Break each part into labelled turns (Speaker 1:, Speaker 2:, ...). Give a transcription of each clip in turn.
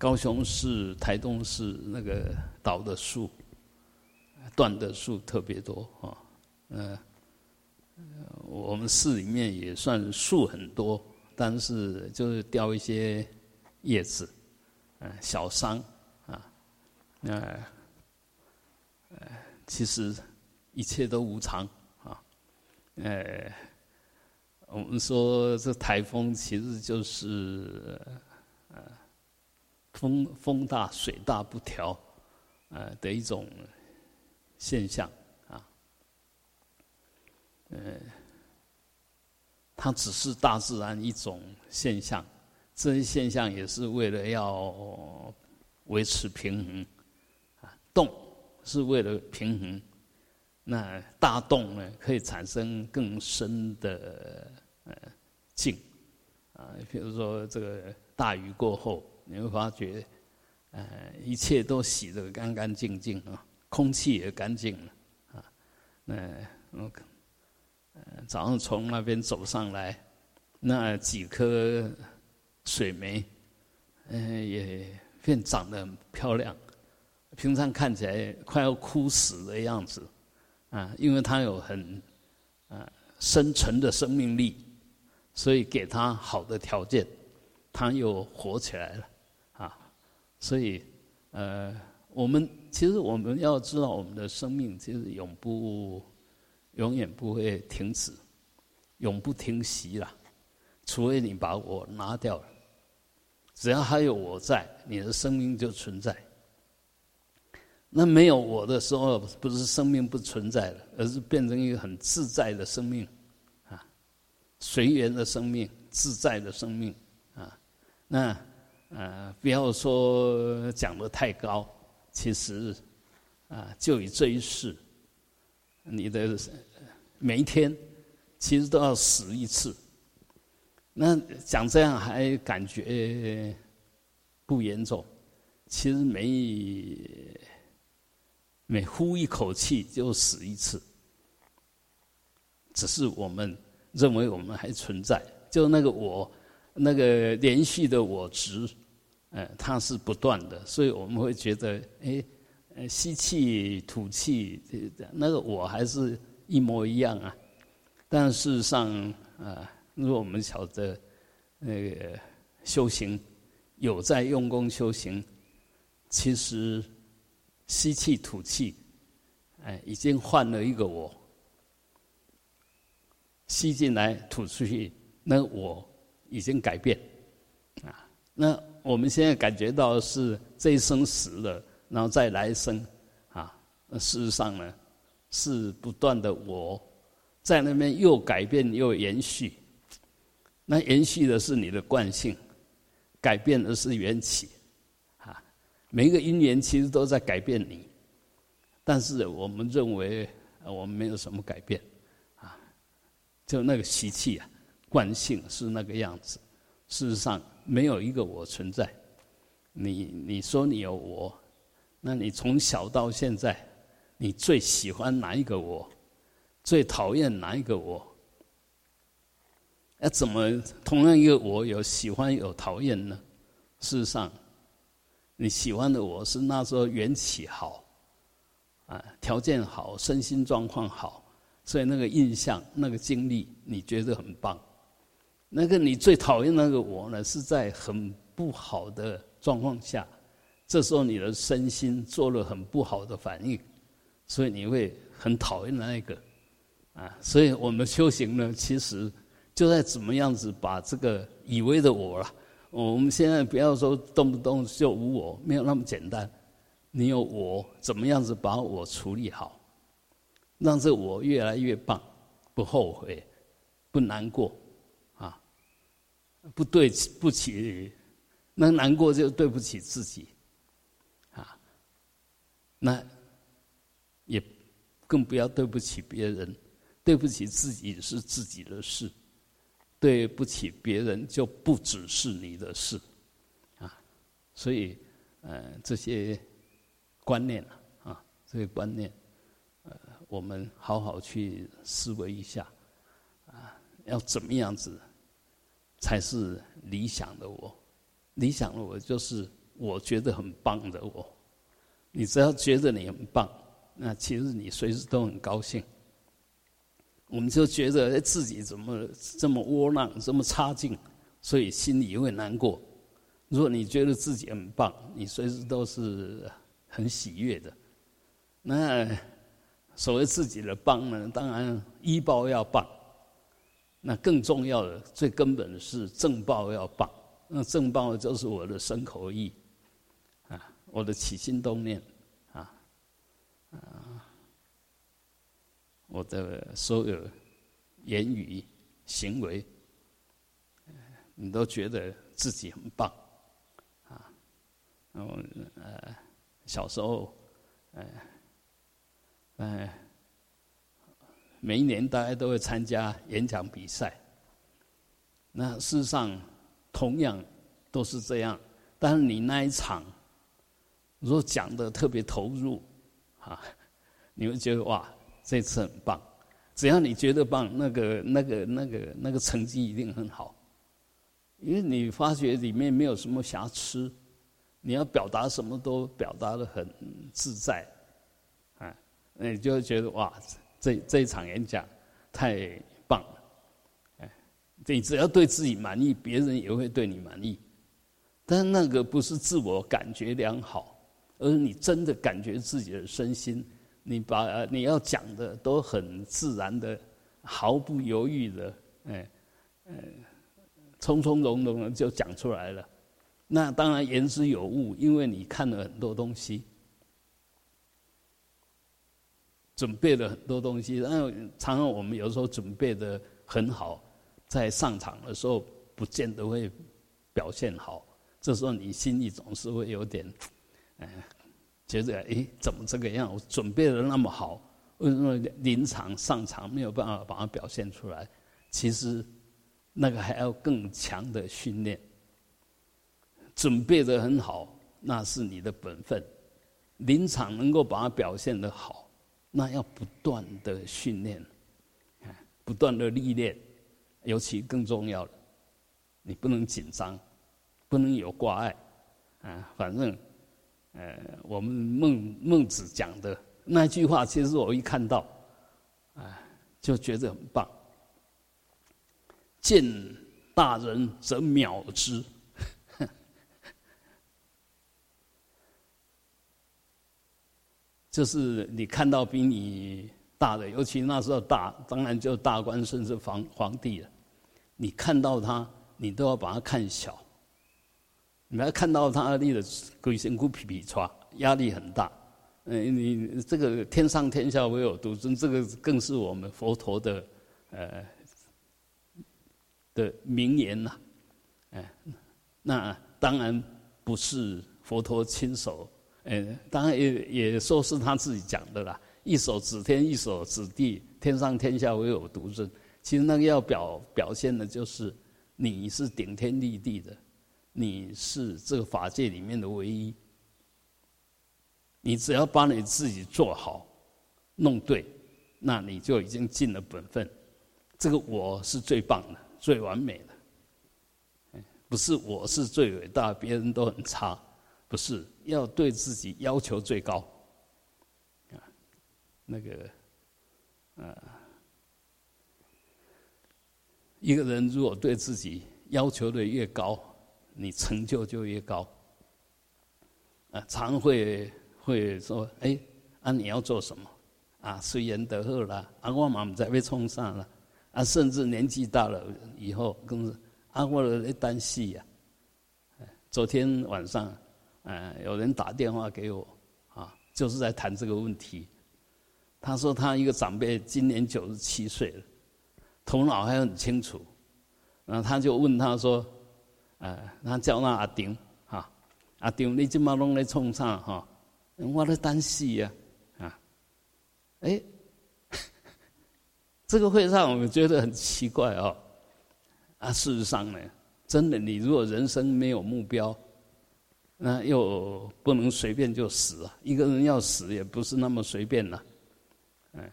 Speaker 1: 高雄市、台东市那个倒的树、断的树特别多啊。嗯，我们市里面也算树很多，但是就是掉一些叶子，嗯，小伤啊。那呃，其实一切都无常啊。呃，我们说这台风其实就是。风风大水大不调，呃的一种现象啊，呃，它只是大自然一种现象，这些现象也是为了要维持平衡啊，动是为了平衡，那大动呢可以产生更深的呃静啊，比如说这个大雨过后。你会发觉，呃，一切都洗得干干净净啊，空气也干净了啊。那我呃早上从那边走上来，那几颗水梅，嗯，也变长得很漂亮。平常看起来快要枯死的样子啊，因为它有很啊深沉的生命力，所以给它好的条件，它又活起来了。所以，呃，我们其实我们要知道，我们的生命其实永不、永远不会停止，永不停息了。除非你把我拿掉了，只要还有我在，你的生命就存在。那没有我的时候，不是生命不存在了，而是变成一个很自在的生命，啊，随缘的生命，自在的生命，啊，那。呃，不要说讲的太高，其实，啊，就以这一世，你的每一天，其实都要死一次。那讲这样还感觉不严重，其实每每呼一口气就死一次，只是我们认为我们还存在，就那个我。那个连续的我值，呃，它是不断的，所以我们会觉得，哎，呃，吸气、吐气，那个我还是一模一样啊。但事实上，啊，如果我们晓得那个修行有在用功修行，其实吸气、吐气，哎，已经换了一个我，吸进来、吐出去，那我。已经改变，啊，那我们现在感觉到是这一生死了，然后再来生，啊，事实上呢，是不断的我在那边又改变又延续，那延续的是你的惯性，改变的是缘起，啊，每一个因缘其实都在改变你，但是我们认为我们没有什么改变，啊，就那个习气啊。惯性是那个样子，事实上没有一个我存在。你你说你有我，那你从小到现在，你最喜欢哪一个我？最讨厌哪一个我？那怎么同样一个我有喜欢有讨厌呢？事实上，你喜欢的我是那时候缘起好，啊，条件好，身心状况好，所以那个印象、那个经历，你觉得很棒。那个你最讨厌那个我呢，是在很不好的状况下，这时候你的身心做了很不好的反应，所以你会很讨厌那一个，啊，所以我们修行呢，其实就在怎么样子把这个以为的我了，我们现在不要说动不动就无我，没有那么简单，你有我，怎么样子把我处理好，让这我越来越棒，不后悔，不难过。不对不起，那难过就对不起自己，啊，那也更不要对不起别人，对不起自己是自己的事，对不起别人就不只是你的事，啊，所以呃这些观念啊，这些观念，呃，我们好好去思维一下，啊，要怎么样子？才是理想的我，理想的我就是我觉得很棒的我。你只要觉得你很棒，那其实你随时都很高兴。我们就觉得自己怎么这么窝囊，这么差劲，所以心里会难过。如果你觉得自己很棒，你随时都是很喜悦的。那所谓自己的棒呢？当然医报要棒，那更重要的、最根本的是正报要棒。那正报就是我的身口意啊，我的起心动念啊啊。我的所有言语行为，你都觉得自己很棒，啊，然后呃，小时候，呃，呃，每一年大家都会参加演讲比赛。那事实上，同样都是这样，但是你那一场，如果讲的特别投入，啊，你会觉得哇。这次很棒，只要你觉得棒，那个、那个、那个、那个成绩一定很好，因为你发觉里面没有什么瑕疵，你要表达什么都表达的很自在，啊，那你就会觉得哇，这这一场演讲太棒了，哎，你只要对自己满意，别人也会对你满意，但那个不是自我感觉良好，而是你真的感觉自己的身心。你把你要讲的都很自然的，毫不犹豫的，哎，哎，从从容容的就讲出来了。那当然言之有物，因为你看了很多东西，准备了很多东西。然后常常我们有时候准备的很好，在上场的时候不见得会表现好。这时候你心里总是会有点，哎。觉得哎，怎么这个样？我准备的那么好，为什么临场上场没有办法把它表现出来？其实那个还要更强的训练。准备的很好，那是你的本分；临场能够把它表现的好，那要不断的训练，不断的历练。尤其更重要的，你不能紧张，不能有挂碍，啊，反正。呃，我们孟孟子讲的那句话，其实我一看到，啊，就觉得很棒。见大人则藐之，就是你看到比你大的，尤其那时候大，当然就大官甚至皇皇帝了。你看到他，你都要把他看小。你要看到他立的鬼神骨皮皮抓，压力很大。嗯，你这个天上天下唯有独尊，这个更是我们佛陀的呃的名言呐。哎，那当然不是佛陀亲手，嗯，当然也也说是他自己讲的啦。一手指天，一手指地，天上天下唯有独尊。其实那个要表表现的就是你是顶天立地的。你是这个法界里面的唯一，你只要把你自己做好、弄对，那你就已经尽了本分。这个我是最棒的、最完美的，不是我是最伟大，别人都很差，不是要对自己要求最高。啊，那个，啊，一个人如果对自己要求的越高，你成就就越高，啊，常会会说，哎，啊，你要做什么？啊，虽然得后了，啊，我嘛唔再被冲上了，啊，甚至年纪大了以后，更是啊，我的单戏呀。昨天晚上，呃，有人打电话给我，啊，就是在谈这个问题。他说他一个长辈今年九十七岁了，头脑还很清楚，然后他就问他说。啊，他叫那阿丁，哈，阿丁，你今嘛弄来冲啥哈？我在等死呀，啊，哎，这个会让我们觉得很奇怪哦。啊，事实上呢，真的，你如果人生没有目标，那又不能随便就死啊。一个人要死也不是那么随便呐，哎，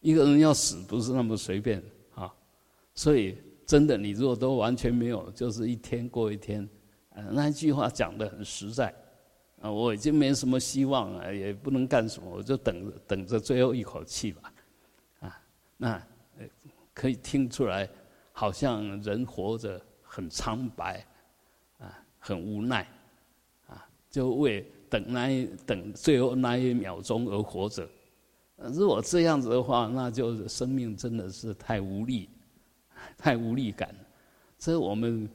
Speaker 1: 一个人要死不是那么随便啊，所以。真的，你如果都完全没有，就是一天过一天，那一句话讲的很实在，啊，我已经没什么希望了，也不能干什么，我就等着等着最后一口气吧，啊，那可以听出来，好像人活着很苍白，啊，很无奈，就为等那一等最后那一秒钟而活着。如果这样子的话，那就是生命真的是太无力，太无力感。所以我们，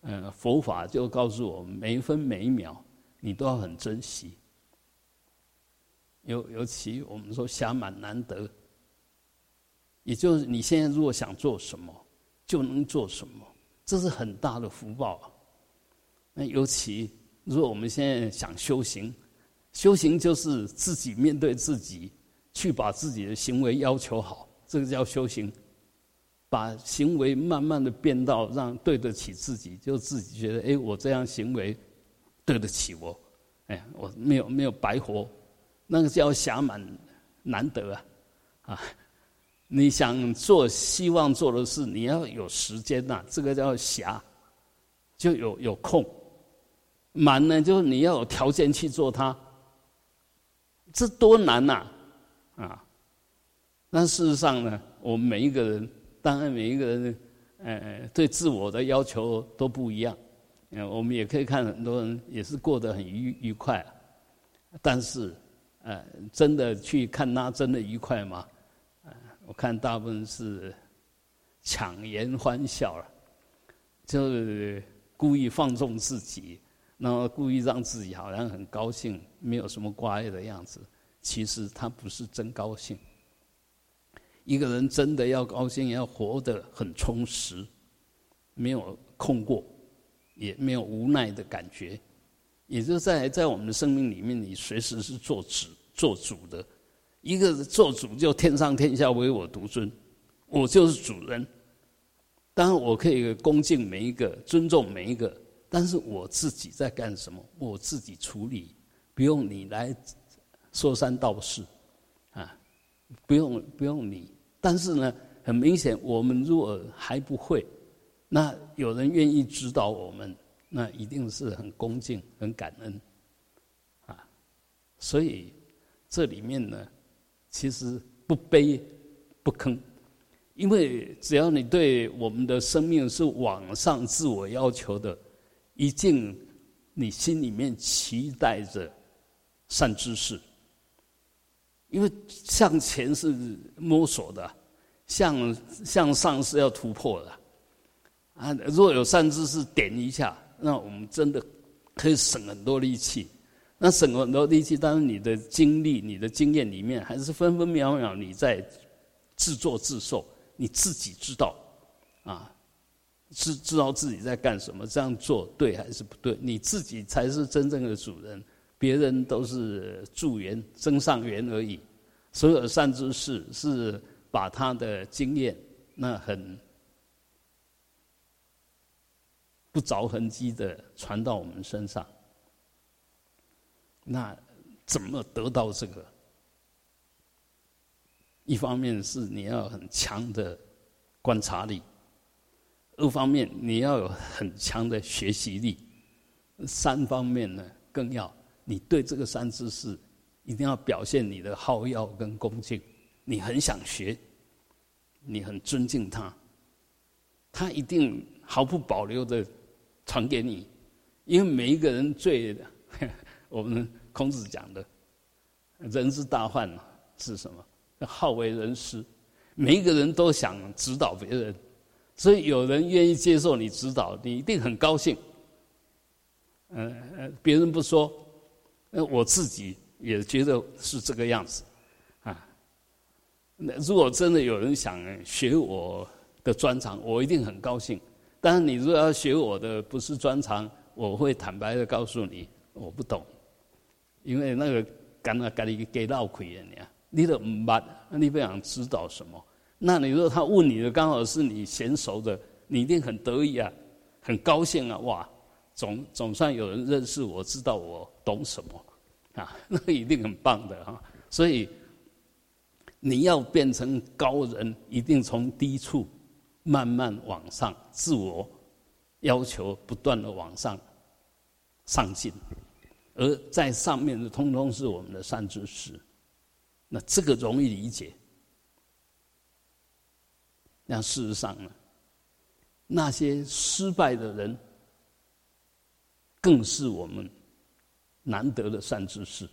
Speaker 1: 呃，佛法就告诉我们，每一分每一秒你都要很珍惜。尤尤其我们说暇满难得，也就是你现在如果想做什么，就能做什么，这是很大的福报。那尤其如果我们现在想修行，修行就是自己面对自己。去把自己的行为要求好，这个叫修行。把行为慢慢的变到让对得起自己，就自己觉得，哎，我这样行为对得起我，哎，我没有没有白活，那个叫暇满难得啊，啊，你想做希望做的事，你要有时间呐，这个叫暇，就有有空。蛮呢，就是你要有条件去做它，这多难呐！啊，那事实上呢，我们每一个人，当然每一个人，呃，对自我的要求都不一样。嗯，我们也可以看很多人也是过得很愉愉快，但是，呃，真的去看他真的愉快吗？呃，我看大部分是强颜欢笑了，就是故意放纵自己，然后故意让自己好像很高兴，没有什么挂碍的样子。其实他不是真高兴。一个人真的要高兴，要活得很充实，没有空过，也没有无奈的感觉。也就在在我们的生命里面，你随时是做主做主的。一个做主就天上天下唯我独尊，我就是主人。当然我可以恭敬每一个，尊重每一个，但是我自己在干什么，我自己处理，不用你来。说三道四，啊，不用不用你，但是呢，很明显，我们如果还不会，那有人愿意指导我们，那一定是很恭敬、很感恩，啊，所以这里面呢，其实不卑不吭，因为只要你对我们的生命是往上自我要求的，一定你心里面期待着善知识。因为向前是摸索的，向向上是要突破的，啊，若有善知识点一下，那我们真的可以省很多力气。那省很多力气，但是你的经历、你的经验里面，还是分分秒秒你在自作自受，你自己知道，啊，知知道自己在干什么，这样做对还是不对？你自己才是真正的主人。别人都是助缘、增上缘而已，所有善知识是把他的经验，那很不着痕迹的传到我们身上。那怎么得到这个？一方面是你要很强的观察力，二方面你要有很强的学习力，三方面呢更要。你对这个三知识一定要表现你的好要跟恭敬，你很想学，你很尊敬他，他一定毫不保留的传给你，因为每一个人最 我们孔子讲的人之大患是什么？好为人师，每一个人都想指导别人，所以有人愿意接受你指导，你一定很高兴。嗯嗯，别人不说。那我自己也觉得是这个样子，啊，那如果真的有人想学我的专长，我一定很高兴。但是你如果要学我的不是专长，我会坦白的告诉你，我不懂，因为那个干了干你给闹亏了你啊，你都唔捌，你不想知道什么？那你说他问你的刚好是你娴熟的，你一定很得意啊，很高兴啊，哇！总总算有人认识我，知道我懂什么，啊，那一定很棒的哈。所以你要变成高人，一定从低处慢慢往上，自我要求不断的往上，上进，而在上面的通通是我们的善知识，那这个容易理解。那事实上呢，那些失败的人，更是我们难得的善知识，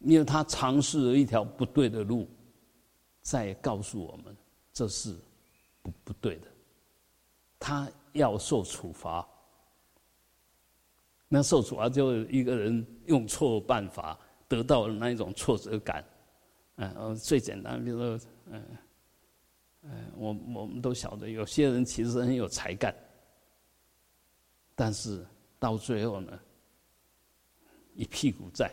Speaker 1: 因为他尝试了一条不对的路，再告诉我们这是不不对的，他要受处罚。那受处罚就一个人用错办法得到了那一种挫折感，嗯，最简单，比如说，嗯。我我们都晓得，有些人其实很有才干，但是到最后呢，一屁股债，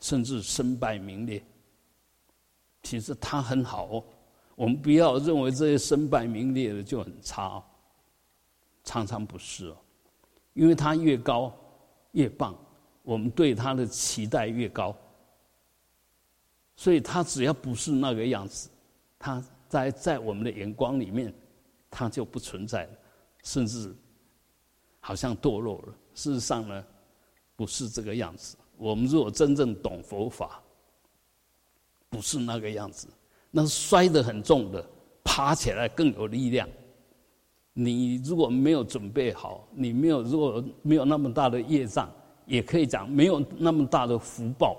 Speaker 1: 甚至身败名裂。其实他很好哦，我们不要认为这些身败名裂的就很差哦，常常不是哦，因为他越高越棒，我们对他的期待越高，所以他只要不是那个样子。他在在我们的眼光里面，他就不存在了，甚至好像堕落了。事实上呢，不是这个样子。我们如果真正懂佛法，不是那个样子。那摔得很重的，爬起来更有力量。你如果没有准备好，你没有如果没有那么大的业障，也可以讲没有那么大的福报，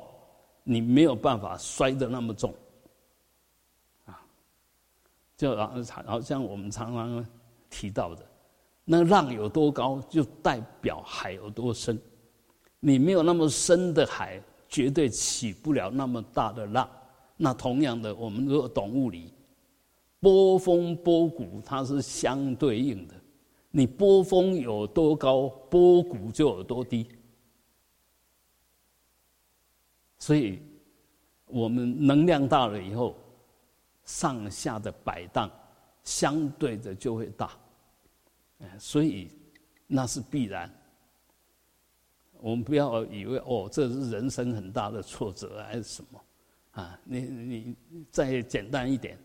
Speaker 1: 你没有办法摔得那么重。就好好像我们常常提到的，那浪有多高，就代表海有多深。你没有那么深的海，绝对起不了那么大的浪。那同样的，我们如果懂物理，波峰波谷它是相对应的。你波峰有多高，波谷就有多低。所以，我们能量大了以后。上下的摆荡，相对的就会大，所以那是必然。我们不要以为哦，这是人生很大的挫折还是什么啊？你你再简单一点，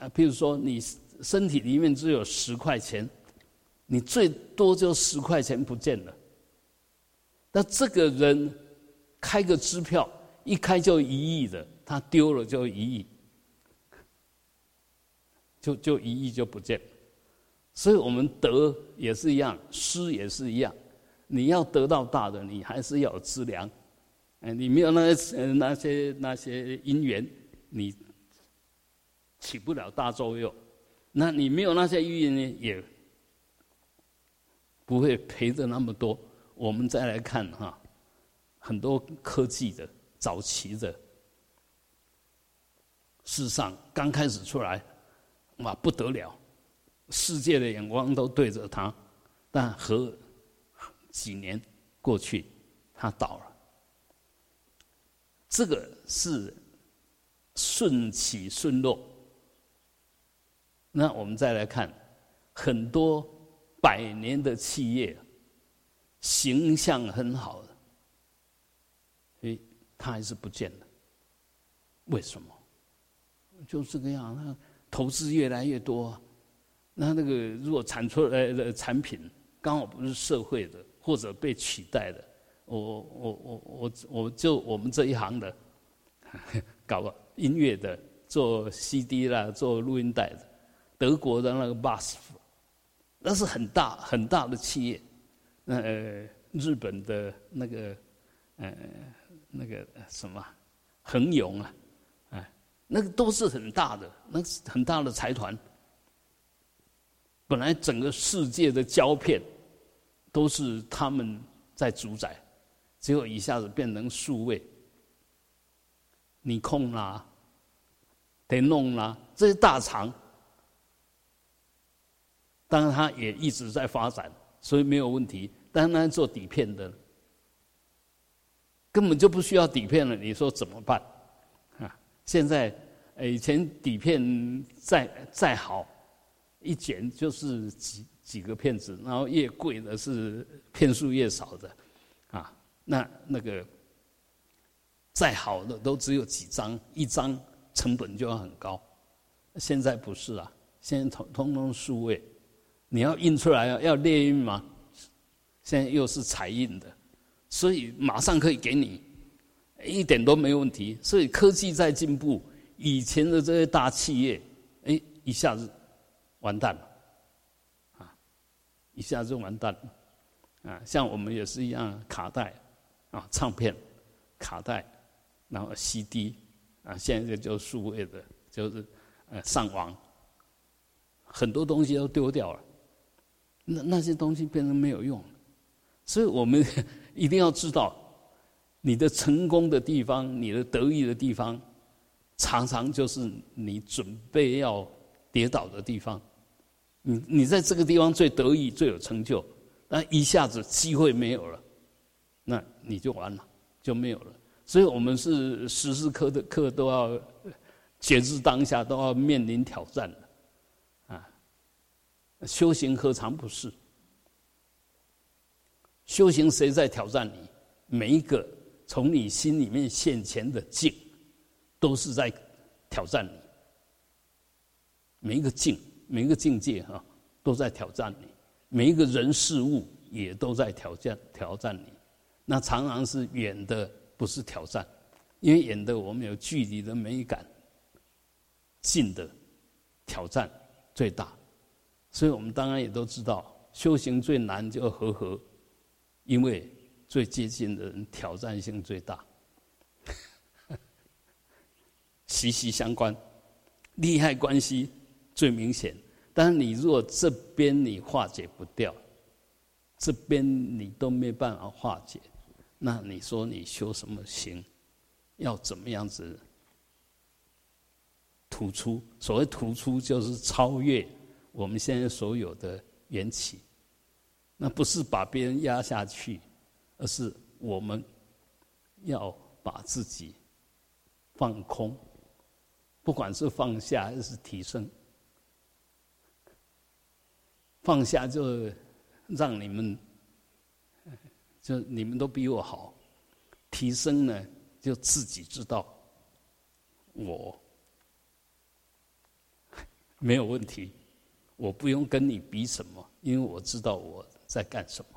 Speaker 1: 啊，譬如说你身体里面只有十块钱，你最多就十块钱不见了。那这个人开个支票，一开就一亿的，他丢了就一亿。就就一亿就不见，所以我们得也是一样，失也是一样。你要得到大的，你还是要有资粮。哎，你没有那些那些那些因缘，你起不了大作用。那你没有那些因缘，也不会赔的那么多。我们再来看哈，很多科技的早期的，事实上刚开始出来。哇，不得了！世界的眼光都对着他，但和几年过去，他倒了。这个是顺起顺落。那我们再来看，很多百年的企业，形象很好的，诶，他还是不见了。为什么？就这个样，投资越来越多，那那个如果产出来的产品刚好不是社会的，或者被取代的，我我我我我就我们这一行的，搞音乐的，做 CD 啦，做录音带的，德国的那个 BASF，那是很大很大的企业，那呃，日本的那个呃那个什么恒永啊。那个都是很大的，那是很大的财团。本来整个世界的胶片都是他们在主宰，结果一下子变成数位，你控啦，得弄啦，这些大厂，当然他也一直在发展，所以没有问题。但是做底片的，根本就不需要底片了，你说怎么办？现在，以前底片再再好，一剪就是几几个片子，然后越贵的是片数越少的，啊，那那个再好的都只有几张，一张成本就要很高。现在不是啊，现在通通通数位，你要印出来要列印吗？现在又是彩印的，所以马上可以给你，一点都没问题。所以科技在进步，以前的这些大企业，哎，一下子完蛋了，啊，一下子完蛋了，啊，像我们也是一样，卡带，啊，唱片，卡带，然后 CD，啊，现在就数位的，就是呃上网，很多东西都丢掉了。那那些东西变成没有用，所以我们 一定要知道，你的成功的地方，你的得意的地方，常常就是你准备要跌倒的地方。你你在这个地方最得意、最有成就，但一下子机会没有了，那你就完了，就没有了。所以我们是时时刻的刻都要觉知当下，都要面临挑战的啊。修行何尝不是？修行谁在挑战你？每一个从你心里面现前的境，都是在挑战你。每一个境，每一个境界哈，都在挑战你。每一个人事物也都在挑战挑战你。那常常是远的，不是挑战，因为远的我们有距离的美感，近的挑战最大。所以我们当然也都知道，修行最难就和合，因为最接近的人挑战性最大，息息相关，利害关系最明显。但是你如果这边你化解不掉，这边你都没办法化解，那你说你修什么行，要怎么样子突出？所谓突出，就是超越。我们现在所有的缘起，那不是把别人压下去，而是我们要把自己放空，不管是放下还是提升。放下就让你们，就你们都比我好；提升呢，就自己知道我 没有问题。我不用跟你比什么，因为我知道我在干什么。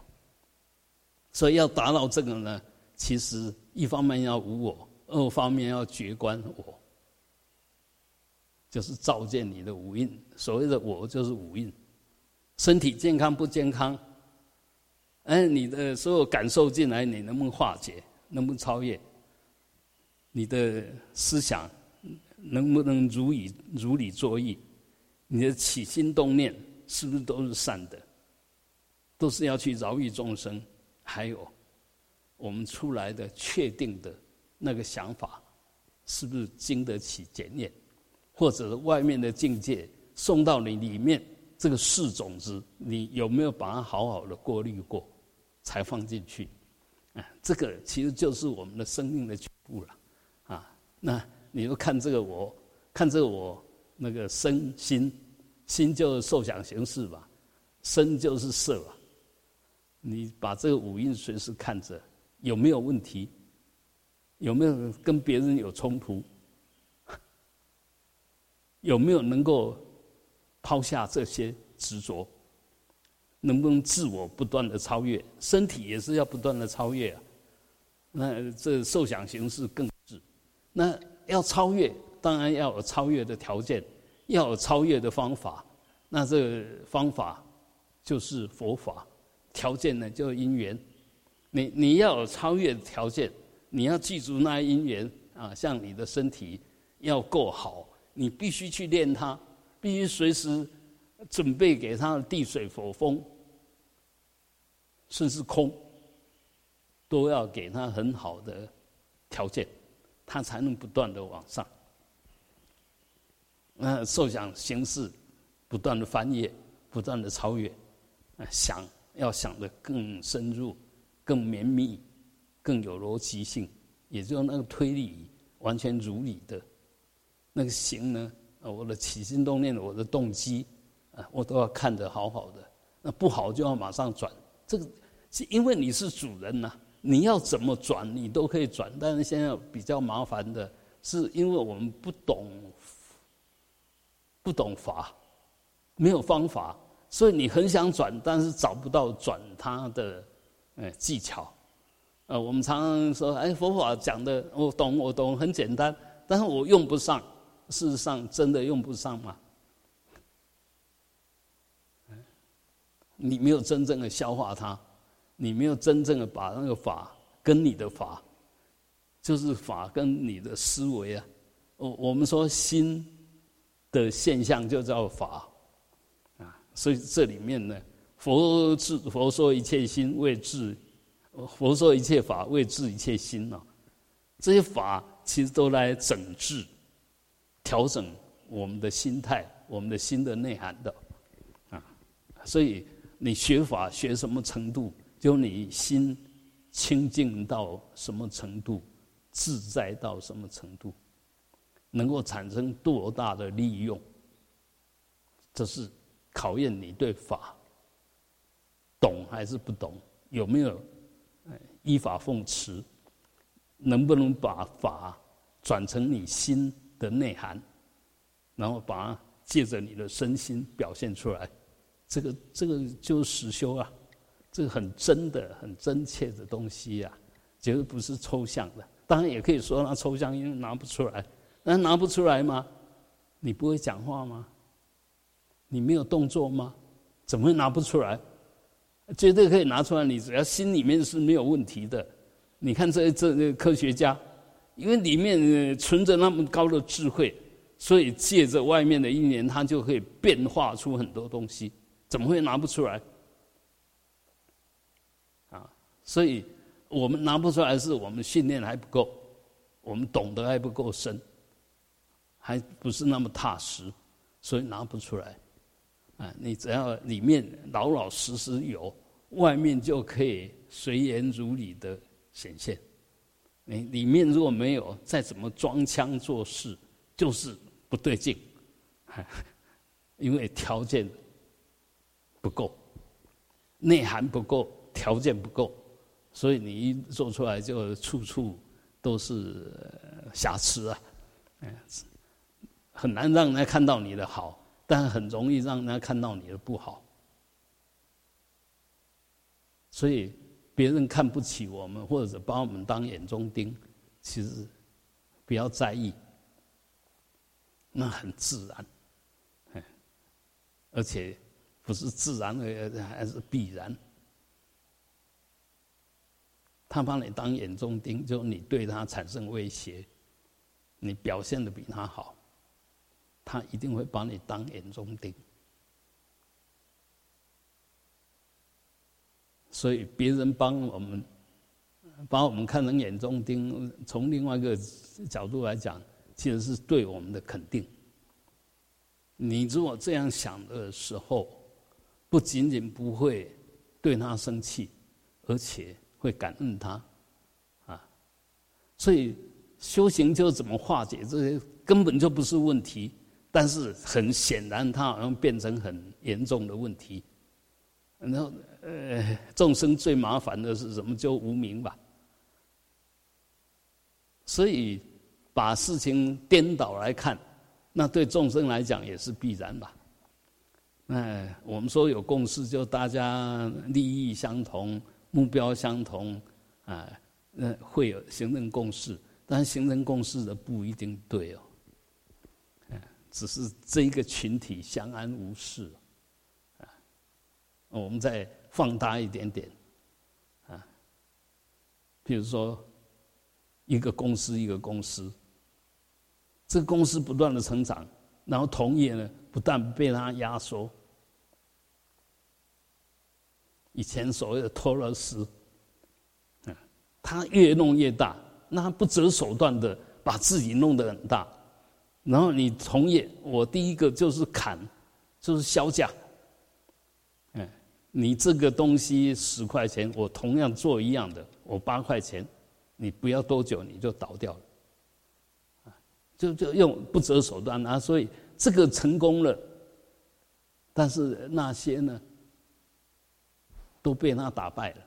Speaker 1: 所以要达到这个呢，其实一方面要无我，二方面要觉观我，就是照见你的五蕴。所谓的我，就是五蕴。身体健康不健康？哎，你的所有感受进来，你能不能化解？能不能超越？你的思想能不能如理如理作意？你的起心动念是不是都是善的？都是要去饶益众生？还有，我们出来的确定的那个想法，是不是经得起检验？或者外面的境界送到你里面，这个是种子，你有没有把它好好的过滤过，才放进去？啊，这个其实就是我们的生命的全部了。啊，那你就看这个我，看这个我。那个身心，心就受想行识吧，身就是色吧。你把这个五蕴随时看着，有没有问题？有没有跟别人有冲突？有没有能够抛下这些执着？能不能自我不断的超越？身体也是要不断的超越啊。那这受想行识更是，那要超越。当然要有超越的条件，要有超越的方法。那这个方法就是佛法，条件呢就是因缘。你你要有超越的条件，你要记住那因缘啊，像你的身体要够好，你必须去练它，必须随时准备给它的地水火风，甚至空，都要给它很好的条件，它才能不断的往上。那受想行识不断的翻页，不断的超越，想要想的更深入、更绵密、更有逻辑性，也就那个推理完全如理的，那个行呢？我的起心动念，我的动机，啊，我都要看得好好的。那不好就要马上转，这个是因为你是主人呐，你要怎么转你都可以转。但是现在比较麻烦的是，因为我们不懂。不懂法，没有方法，所以你很想转，但是找不到转它的呃技巧。呃，我们常常说，哎，佛法讲的我懂，我懂，很简单，但是我用不上。事实上，真的用不上吗？你没有真正的消化它，你没有真正的把那个法跟你的法，就是法跟你的思维啊。我我们说心的现象就叫法，所以这里面呢，佛治佛说一切心为治，佛说一切法为治一切心啊。这些法其实都来整治。调整我们的心态，我们的心的内涵的，啊，所以你学法学什么程度，就你心清净到什么程度，自在到什么程度，能够产生多大的利用，这是考验你对法懂还是不懂，有没有依法奉持，能不能把法转成你心。的内涵，然后把借着你的身心表现出来，这个这个就是实修啊，这个很真的、很真切的东西呀，绝对不是抽象的。当然也可以说它抽象，因为拿不出来。那拿不出来吗？你不会讲话吗？你没有动作吗？怎么会拿不出来？绝对可以拿出来。你只要心里面是没有问题的。你看这这这科学家。因为里面存着那么高的智慧，所以借着外面的一年，他就可以变化出很多东西。怎么会拿不出来？啊，所以我们拿不出来，是我们训练还不够，我们懂得还不够深，还不是那么踏实，所以拿不出来。啊，你只要里面老老实实有，外面就可以随缘如理的显现。你里面如果没有，再怎么装腔作势，就是不对劲，因为条件不够，内涵不够，条件不够，所以你一做出来就处处都是瑕疵啊，嗯，很难让人家看到你的好，但很容易让人家看到你的不好，所以。别人看不起我们，或者把我们当眼中钉，其实不要在意，那很自然，而且不是自然的，还是必然。他把你当眼中钉，就你对他产生威胁，你表现的比他好，他一定会把你当眼中钉。所以别人帮我们，把我们看成眼中钉，从另外一个角度来讲，其实是对我们的肯定。你如果这样想的时候，不仅仅不会对他生气，而且会感恩他，啊，所以修行就怎么化解这些根本就不是问题，但是很显然，它好像变成很严重的问题，然后。呃，众生最麻烦的是什么？就无名吧。所以把事情颠倒来看，那对众生来讲也是必然吧。哎，我们说有共识，就大家利益相同，目标相同，啊，那会有形成共识。但形成共识的不一定对哦，只是这一个群体相安无事。啊，我们再。放大一点点，啊，比如说一个公司一个公司，这个公司不断的成长，然后同业呢不但被它压缩，以前所谓的托勒斯，啊，他越弄越大，那他不择手段的把自己弄得很大，然后你同业，我第一个就是砍，就是销价。你这个东西十块钱，我同样做一样的，我八块钱，你不要多久你就倒掉了，啊，就就用不择手段啊，所以这个成功了，但是那些呢，都被他打败了，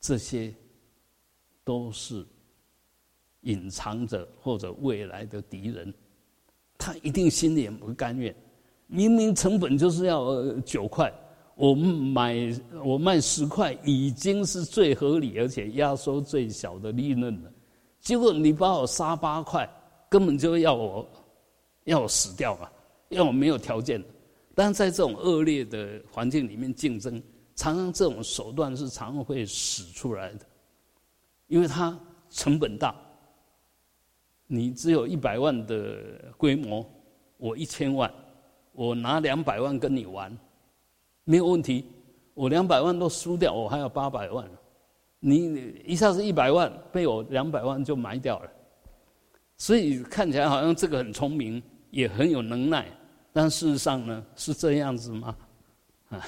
Speaker 1: 这些都是隐藏着或者未来的敌人，他一定心里也不甘愿，明明成本就是要九块。我买我卖十块已经是最合理，而且压缩最小的利润了。结果你把我杀八块，根本就要我要我死掉嘛，要我没有条件。但在这种恶劣的环境里面竞争，常常这种手段是常会使出来的，因为它成本大。你只有一百万的规模，我一千万，我拿两百万跟你玩，没有问题。我两百万都输掉，我还有八百万，你一下子一百万被我两百万就埋掉了。所以看起来好像这个很聪明，也很有能耐。但事实上呢，是这样子吗？啊，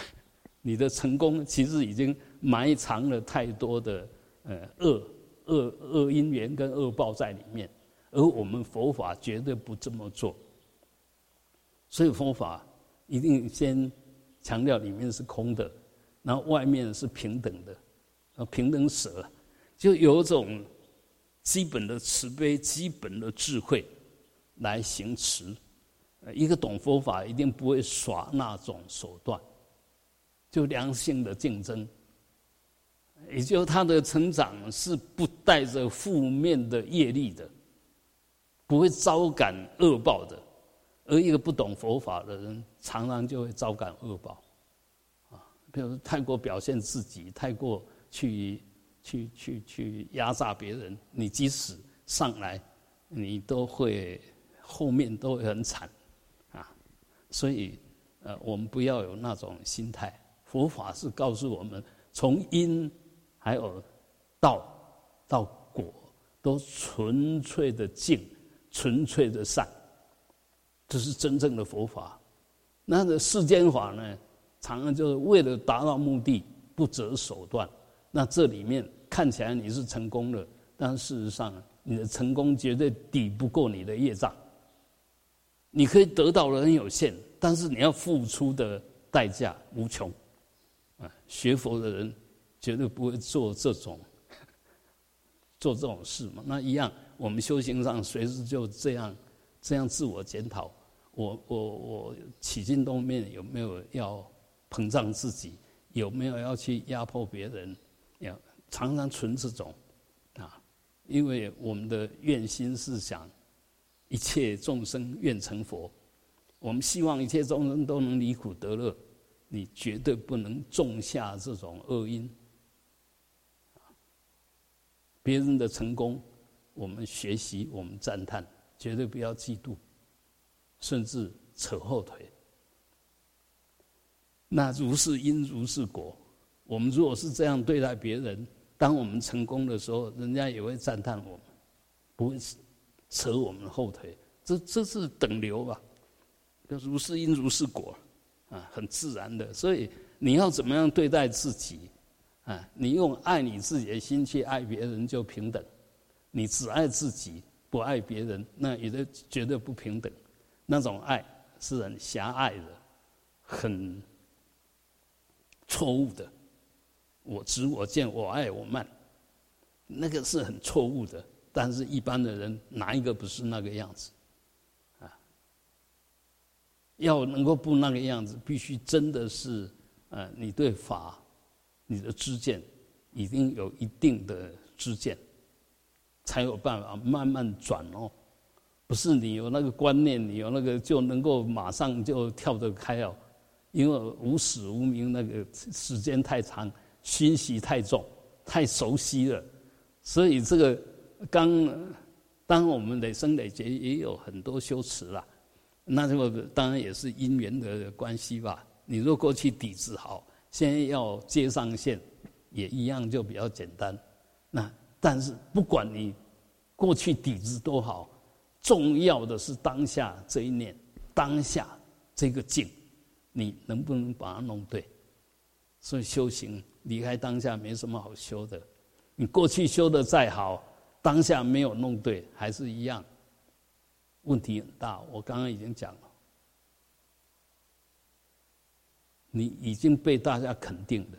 Speaker 1: 你的成功其实已经埋藏了太多的呃恶恶恶因缘跟恶报在里面，而我们佛法绝对不这么做。所以佛法一定先强调里面是空的，然后外面是平等的，啊，平等舍，就有种基本的慈悲、基本的智慧来行持。一个懂佛法，一定不会耍那种手段，就良性的竞争，也就他的成长是不带着负面的业力的，不会招感恶报的。而一个不懂佛法的人，常常就会招感恶报，啊，比如太过表现自己，太过去去去去压榨别人，你即使上来，你都会后面都会很惨。啊所以，呃，我们不要有那种心态。佛法是告诉我们，从因还有道到果，都纯粹的净，纯粹的善，这是真正的佛法。那个世间法呢，常常就是为了达到目的不择手段。那这里面看起来你是成功了，但事实上，你的成功绝对抵不过你的业障。你可以得到的很有限。但是你要付出的代价无穷，啊，学佛的人绝对不会做这种做这种事嘛。那一样，我们修行上随时就这样这样自我检讨。我我我起心动念有没有要膨胀自己？有没有要去压迫别人？要常常存这种啊，因为我们的愿心是想一切众生愿成佛。我们希望一切众生都能离苦得乐，你绝对不能种下这种恶因。别人的成功，我们学习，我们赞叹，绝对不要嫉妒，甚至扯后腿。那如是因如是果，我们如果是这样对待别人，当我们成功的时候，人家也会赞叹我们，不会扯我们后腿。这这是等流吧。就如是因如是果，啊，很自然的。所以你要怎么样对待自己，啊，你用爱你自己的心去爱别人就平等。你只爱自己不爱别人，那也就绝对不平等。那种爱是很狭隘的，很错误的。我执我见我爱我慢，那个是很错误的。但是一般的人哪一个不是那个样子？啊要能够不那个样子，必须真的是，呃，你对法，你的知见，已经有一定的知见，才有办法慢慢转哦。不是你有那个观念，你有那个就能够马上就跳得开哦。因为无始无明，那个时间太长，熏习太重，太熟悉了，所以这个刚，当我们累生累劫也有很多修持了。那这个当然也是因缘的关系吧。你若过去底子好，现在要接上线，也一样就比较简单。那但是不管你过去底子多好，重要的是当下这一念，当下这个境，你能不能把它弄对？所以修行离开当下没什么好修的。你过去修的再好，当下没有弄对，还是一样。问题很大，我刚刚已经讲了，你已经被大家肯定的，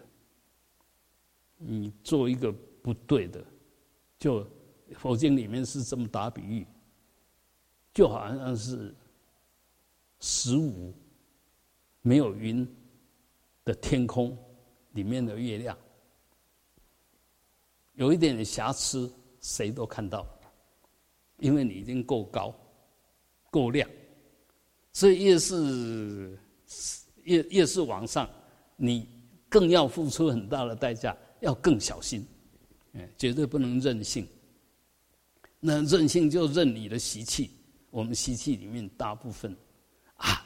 Speaker 1: 你做一个不对的，就佛经里面是这么打比喻，就好像是十五没有云，的天空里面的月亮，有一点点瑕疵，谁都看到，因为你已经够高、够亮，所以越是越越是往上，你更要付出很大的代价，要更小心，绝对不能任性。那任性就任你的习气，我们习气里面大部分啊，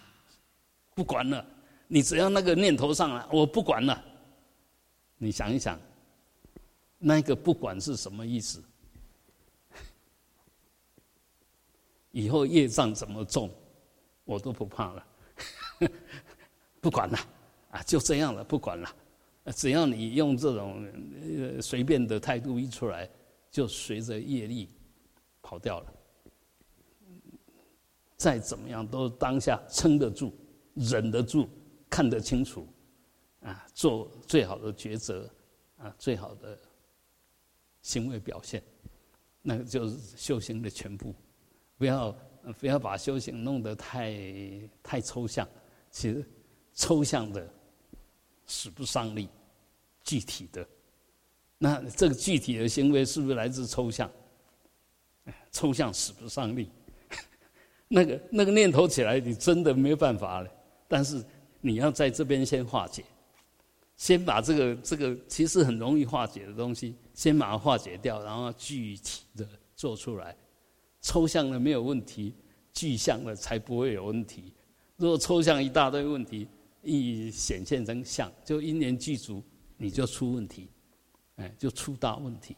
Speaker 1: 不管了。你只要那个念头上来，我不管了。你想一想，那个不管是什么意思？以后业障怎么重，我都不怕了，不管了啊，就这样了，不管了。只要你用这种随便的态度一出来，就随着业力跑掉了。再怎么样都当下撑得住，忍得住。看得清楚，啊，做最好的抉择，啊，最好的行为表现，那个就是修行的全部。不要不要把修行弄得太太抽象，其实抽象的使不上力，具体的，那这个具体的行为是不是来自抽象？抽象使不上力，那个那个念头起来，你真的没有办法了。但是。你要在这边先化解，先把这个这个其实很容易化解的东西，先把它化解掉，然后具体的做出来。抽象的没有问题，具象的才不会有问题。如果抽象一大堆问题，一显现成相，就因缘具足，你就出问题，哎，就出大问题。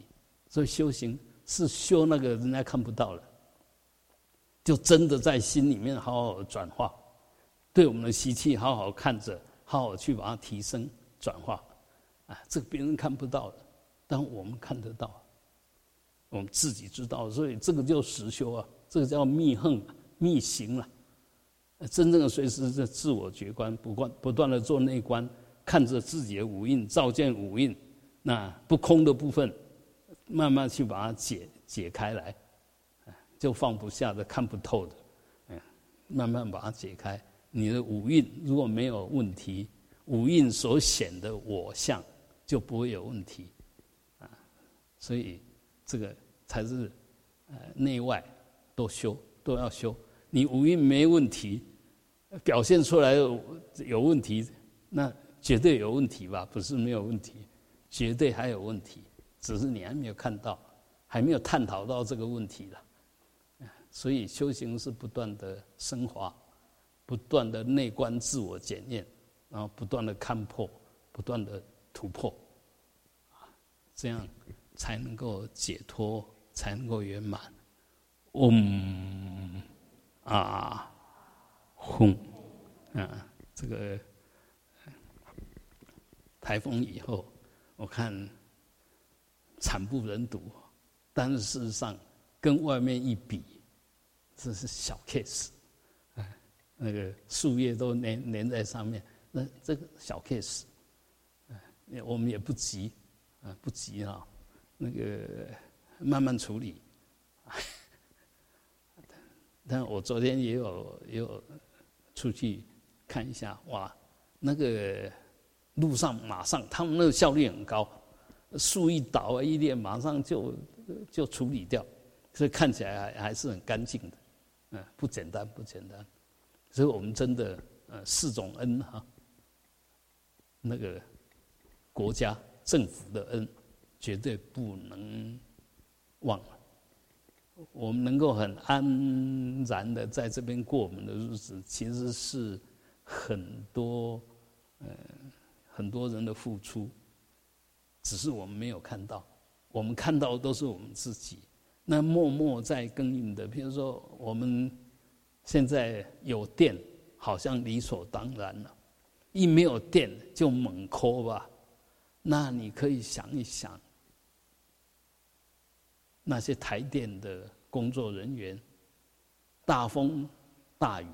Speaker 1: 所以修行是修那个人家看不到了，就真的在心里面好好转化。对我们的习气好好看着，好好去把它提升转化，啊，这个别人看不到的，但我们看得到，我们自己知道，所以这个叫实修啊，这个叫密横密行了。真正的随时在自我觉观，不断不断的做内观，看着自己的五蕴，照见五蕴，那不空的部分，慢慢去把它解解开来，就放不下的、看不透的，嗯，慢慢把它解开。你的五蕴如果没有问题，五蕴所显的我相就不会有问题，啊，所以这个才是呃内外都修都要修。你五蕴没问题，表现出来有问题，那绝对有问题吧？不是没有问题，绝对还有问题，只是你还没有看到，还没有探讨到这个问题了。所以修行是不断的升华。不断的内观自我检验，然后不断的看破，不断的突破，啊，这样才能够解脱，才能够圆满。嗡啊轰啊！这个台风以后，我看惨不忍睹，但是事实上跟外面一比，这是小 case。那个树叶都粘粘在上面，那这个小 case，我们也不急，啊，不急啊，那个慢慢处理。但我昨天也有也有出去看一下，哇，那个路上马上他们那个效率很高，树一倒一裂，马上就就处理掉，所以看起来还还是很干净的，嗯，不简单，不简单。所以我们真的，呃，四种恩哈，那个国家政府的恩，绝对不能忘。我们能够很安然的在这边过我们的日子，其实是很多，呃，很多人的付出，只是我们没有看到。我们看到的都是我们自己，那默默在耕耘的，比如说我们。现在有电，好像理所当然了；一没有电就猛抠吧。那你可以想一想，那些台电的工作人员，大风大雨，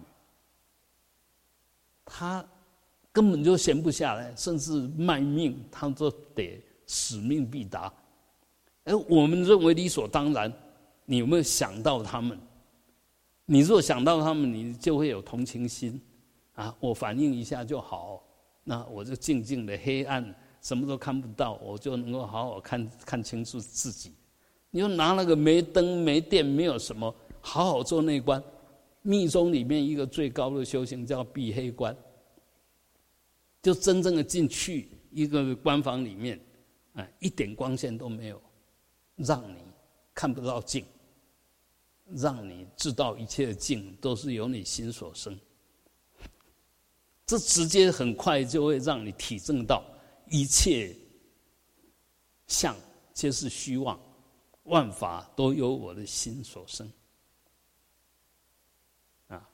Speaker 1: 他根本就闲不下来，甚至卖命，他都得使命必达。而我们认为理所当然，你有没有想到他们？你若想到他们，你就会有同情心，啊，我反应一下就好。那我就静静的黑暗，什么都看不到，我就能够好好看看清楚自己。你就拿那个没灯没电没有什么，好好做内观。密宗里面一个最高的修行叫闭黑观，就真正的进去一个关房里面，哎，一点光线都没有，让你看不到镜，让你知道一切的境都是由你心所生。这直接很快就会让你体证到一切相皆是虚妄，万法都由我的心所生。啊，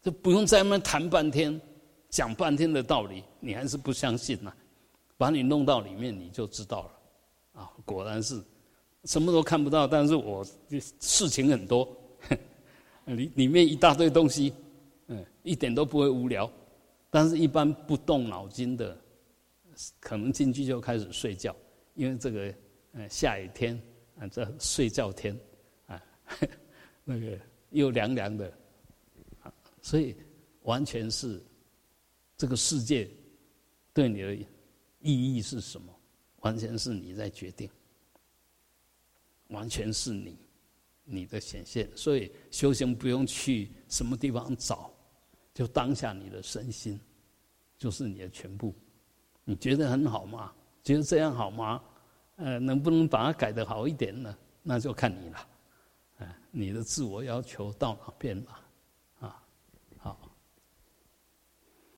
Speaker 1: 这不用在那谈半天，讲半天的道理，你还是不相信呐？把你弄到里面，你就知道了。啊，果然是什么都看不到，但是我事情很多，里里面一大堆东西。嗯，一点都不会无聊，但是一般不动脑筋的，可能进去就开始睡觉，因为这个，呃，下雨天啊，这睡觉天，啊，那个又凉凉的，啊，所以完全是这个世界对你的意义是什么，完全是你在决定，完全是你你的显现，所以修行不用去什么地方找。就当下你的身心，就是你的全部。你觉得很好吗？觉得这样好吗？呃，能不能把它改得好一点呢？那就看你了。哎，你的自我要求到哪边了？